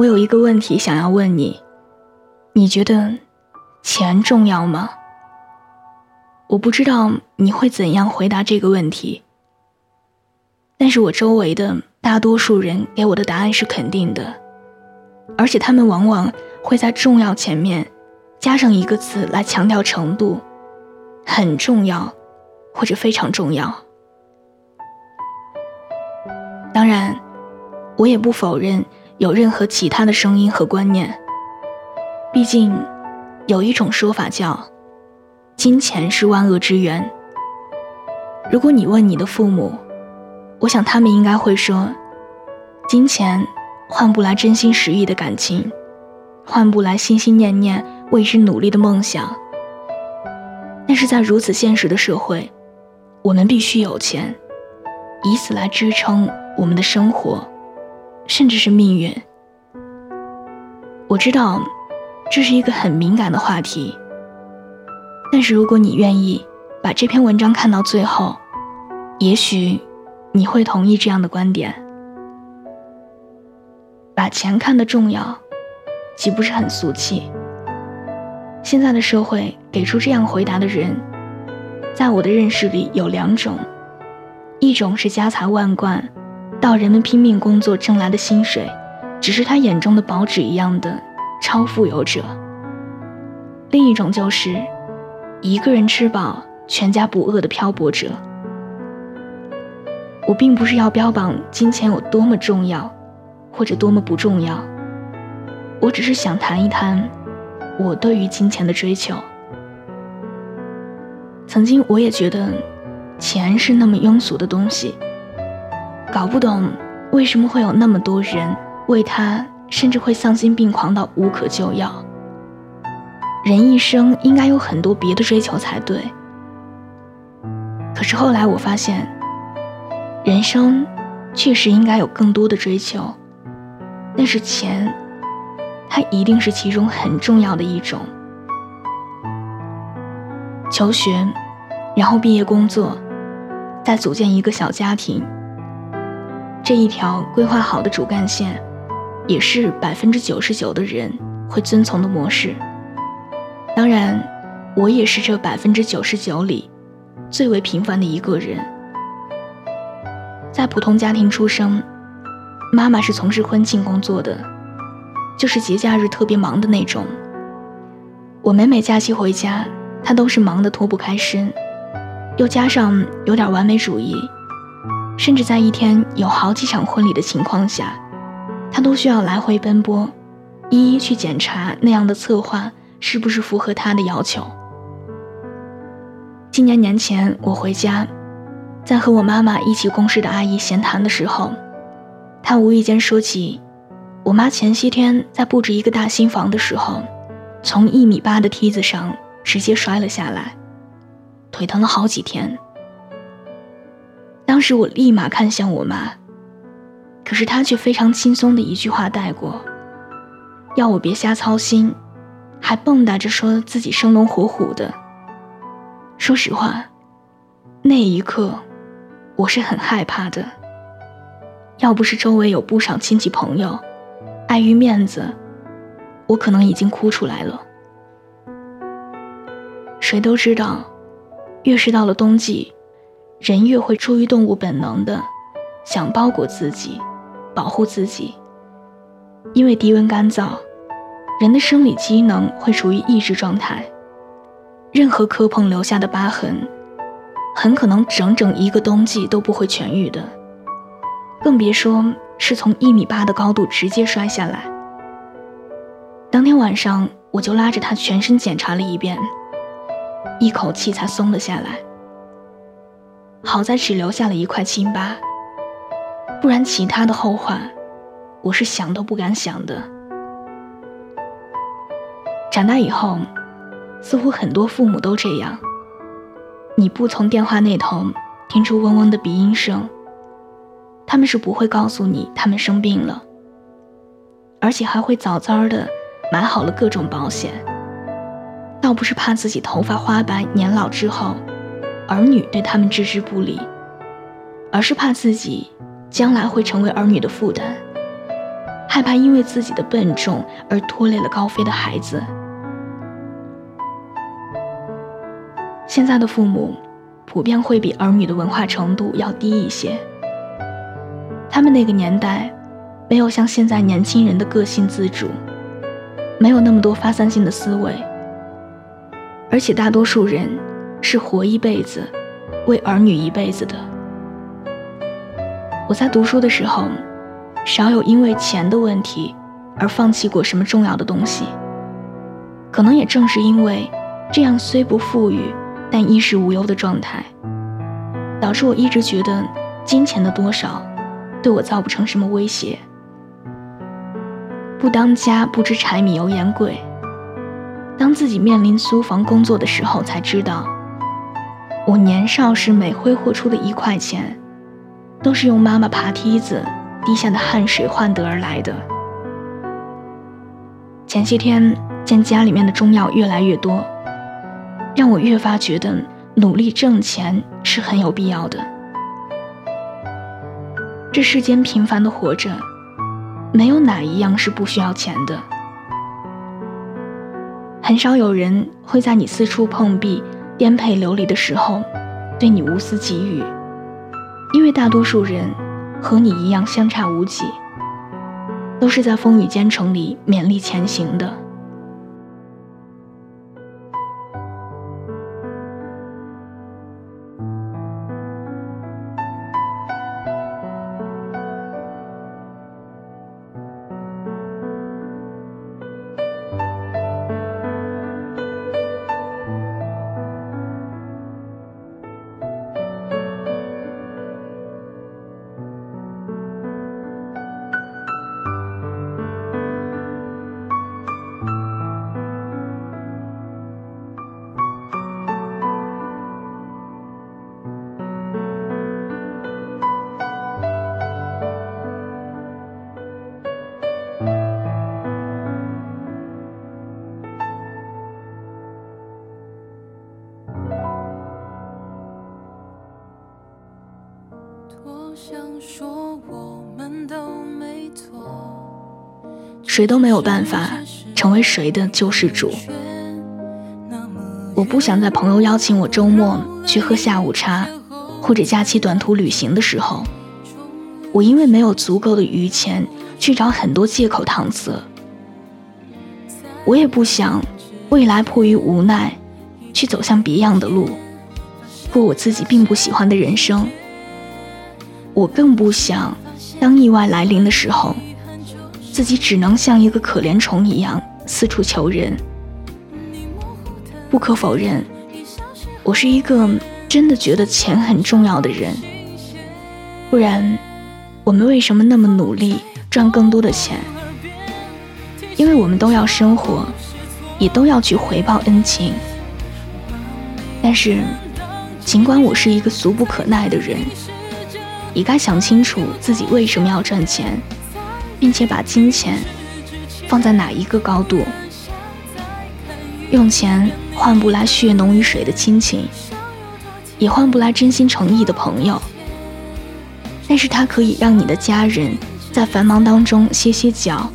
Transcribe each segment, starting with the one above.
我有一个问题想要问你，你觉得钱重要吗？我不知道你会怎样回答这个问题，但是我周围的大多数人给我的答案是肯定的，而且他们往往会在“重要”前面加上一个词来强调程度，很重要，或者非常重要。当然，我也不否认有任何其他的声音和观念，毕竟有一种说法叫。金钱是万恶之源。如果你问你的父母，我想他们应该会说：金钱换不来真心实意的感情，换不来心心念念为之努力的梦想。但是在如此现实的社会，我们必须有钱，以此来支撑我们的生活，甚至是命运。我知道，这是一个很敏感的话题。但是，如果你愿意把这篇文章看到最后，也许你会同意这样的观点：把钱看得重要，岂不是很俗气？现在的社会给出这样回答的人，在我的认识里有两种：一种是家财万贯，到人们拼命工作挣来的薪水，只是他眼中的薄纸一样的超富有者；另一种就是。一个人吃饱，全家不饿的漂泊者。我并不是要标榜金钱有多么重要，或者多么不重要。我只是想谈一谈我对于金钱的追求。曾经我也觉得钱是那么庸俗的东西，搞不懂为什么会有那么多人为他，甚至会丧心病狂到无可救药。人一生应该有很多别的追求才对，可是后来我发现，人生确实应该有更多的追求，但是钱，它一定是其中很重要的一种。求学，然后毕业工作，再组建一个小家庭，这一条规划好的主干线，也是百分之九十九的人会遵从的模式。当然，我也是这百分之九十九里最为平凡的一个人。在普通家庭出生，妈妈是从事婚庆工作的，就是节假日特别忙的那种。我每每假期回家，她都是忙得脱不开身，又加上有点完美主义，甚至在一天有好几场婚礼的情况下，他都需要来回奔波，一一去检查那样的策划。是不是符合他的要求？今年年前，我回家，在和我妈妈一起共事的阿姨闲谈的时候，她无意间说起，我妈前些天在布置一个大新房的时候，从一米八的梯子上直接摔了下来，腿疼了好几天。当时我立马看向我妈，可是她却非常轻松的一句话带过，要我别瞎操心。还蹦跶着说自己生龙活虎的。说实话，那一刻我是很害怕的。要不是周围有不少亲戚朋友，碍于面子，我可能已经哭出来了。谁都知道，越是到了冬季，人越会出于动物本能的想包裹自己，保护自己，因为低温干燥。人的生理机能会处于抑制状态，任何磕碰留下的疤痕，很可能整整一个冬季都不会痊愈的，更别说是从一米八的高度直接摔下来。当天晚上，我就拉着他全身检查了一遍，一口气才松了下来。好在只留下了一块青疤，不然其他的后患，我是想都不敢想的。长大以后，似乎很多父母都这样。你不从电话那头听出嗡嗡的鼻音声，他们是不会告诉你他们生病了，而且还会早早的买好了各种保险。倒不是怕自己头发花白年老之后，儿女对他们置之不理，而是怕自己将来会成为儿女的负担，害怕因为自己的笨重而拖累了高飞的孩子。现在的父母普遍会比儿女的文化程度要低一些。他们那个年代没有像现在年轻人的个性自主，没有那么多发散性的思维，而且大多数人是活一辈子，为儿女一辈子的。我在读书的时候，少有因为钱的问题而放弃过什么重要的东西。可能也正是因为这样虽不富裕，但衣食无忧的状态，导致我一直觉得金钱的多少。对我造不成什么威胁。不当家不知柴米油盐贵。当自己面临租房工作的时候，才知道，我年少时每挥霍出的一块钱，都是用妈妈爬梯子滴下的汗水换得而来的。前些天见家里面的中药越来越多，让我越发觉得努力挣钱是很有必要的。这世间平凡的活着，没有哪一样是不需要钱的。很少有人会在你四处碰壁、颠沛流离的时候，对你无私给予，因为大多数人和你一样相差无几，都是在风雨兼程里勉力前行的。谁都没有办法成为谁的救世主。我不想在朋友邀请我周末去喝下午茶，或者假期短途旅行的时候，我因为没有足够的余钱去找很多借口搪塞。我也不想未来迫于无奈去走向别样的路，过我自己并不喜欢的人生。我更不想，当意外来临的时候，自己只能像一个可怜虫一样四处求人。不可否认，我是一个真的觉得钱很重要的人。不然，我们为什么那么努力赚更多的钱？因为我们都要生活，也都要去回报恩情。但是，尽管我是一个俗不可耐的人。也该想清楚自己为什么要赚钱，并且把金钱放在哪一个高度。用钱换不来血浓于水的亲情，也换不来真心诚意的朋友。但是它可以让你的家人在繁忙当中歇歇脚，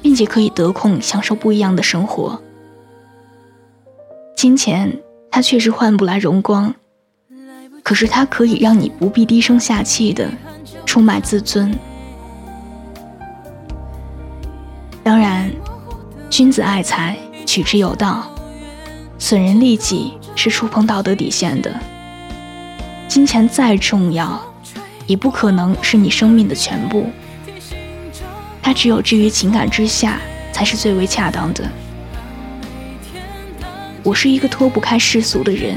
并且可以得空享受不一样的生活。金钱它确实换不来荣光。可是它可以让你不必低声下气的出卖自尊。当然，君子爱财，取之有道，损人利己是触碰道德底线的。金钱再重要，也不可能是你生命的全部。它只有置于情感之下，才是最为恰当的。我是一个脱不开世俗的人。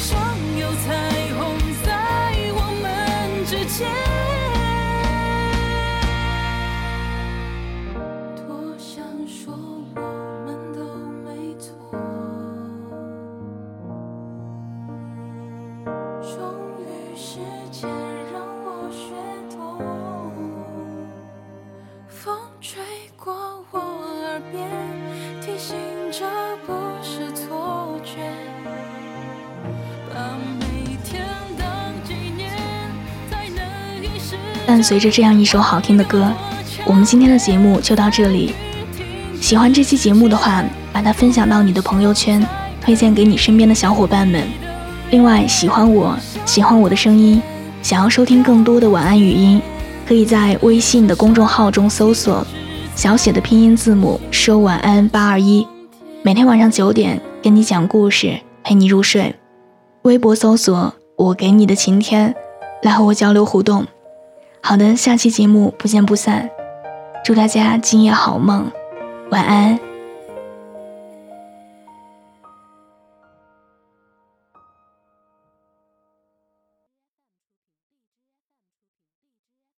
好像有彩虹在我们之间。伴随着这样一首好听的歌，我们今天的节目就到这里。喜欢这期节目的话，把它分享到你的朋友圈，推荐给你身边的小伙伴们。另外，喜欢我，喜欢我的声音，想要收听更多的晚安语音，可以在微信的公众号中搜索小写的拼音字母说晚安八二一，每天晚上九点跟你讲故事，陪你入睡。微博搜索我给你的晴天，来和我交流互动。好的，下期节目不见不散。祝大家今夜好梦。晚安。